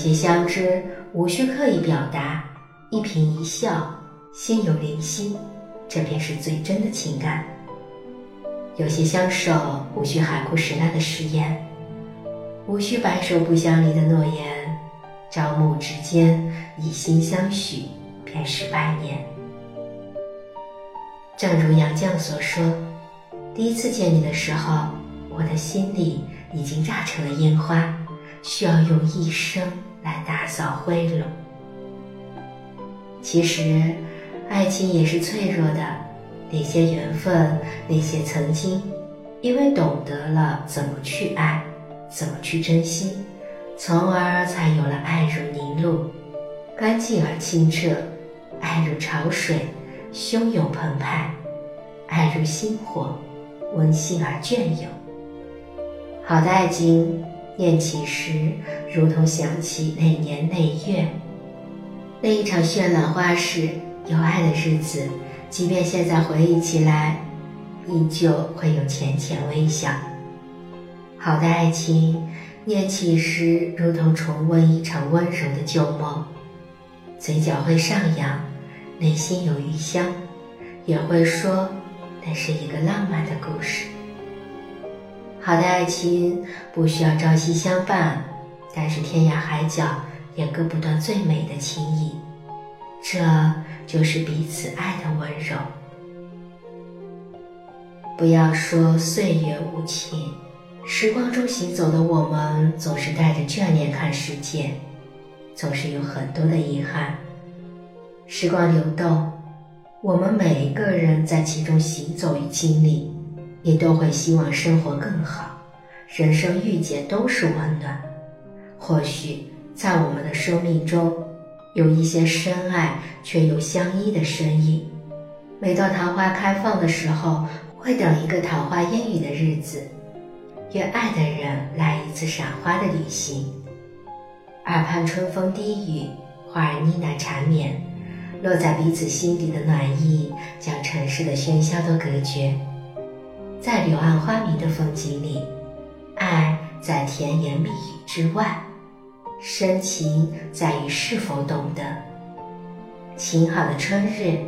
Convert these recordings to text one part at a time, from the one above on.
有些相知，无需刻意表达，一颦一笑，心有灵犀，这便是最真的情感。有些相守，无需海枯石烂的誓言，无需白首不相离的诺言，朝暮之间，以心相许，便是百年。正如杨绛所说：“第一次见你的时候，我的心里已经炸成了烟花，需要用一生来打扫灰笼。”其实，爱情也是脆弱的。那些缘分，那些曾经，因为懂得了怎么去爱，怎么去珍惜，从而才有了爱如凝露，干净而清澈；爱如潮水，汹涌澎湃；爱如星火，温馨而隽永。好的爱情，念起时如同想起那年那月，那一场绚烂花事，有爱的日子。即便现在回忆起来，依旧会有浅浅微笑。好的爱情，念起时如同重温一场温柔的旧梦，嘴角会上扬，内心有余香，也会说那是一个浪漫的故事。好的爱情不需要朝夕相伴，但是天涯海角也割不断最美的情谊。这。就是彼此爱的温柔。不要说岁月无情，时光中行走的我们，总是带着眷恋看世界，总是有很多的遗憾。时光流动，我们每一个人在其中行走与经历，也都会希望生活更好，人生遇见都是温暖。或许在我们的生命中。有一些深爱却又相依的身影，每到桃花开放的时候，会等一个桃花烟雨的日子，约爱的人来一次赏花的旅行。耳畔春风低语，花儿呢喃缠绵，落在彼此心底的暖意，将城市的喧嚣都隔绝。在柳暗花明的风景里，爱在甜言蜜语之外。深情在于是否懂得。晴好的春日，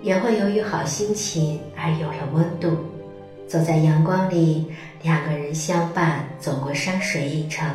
也会由于好心情而有了温度。走在阳光里，两个人相伴走过山水一程，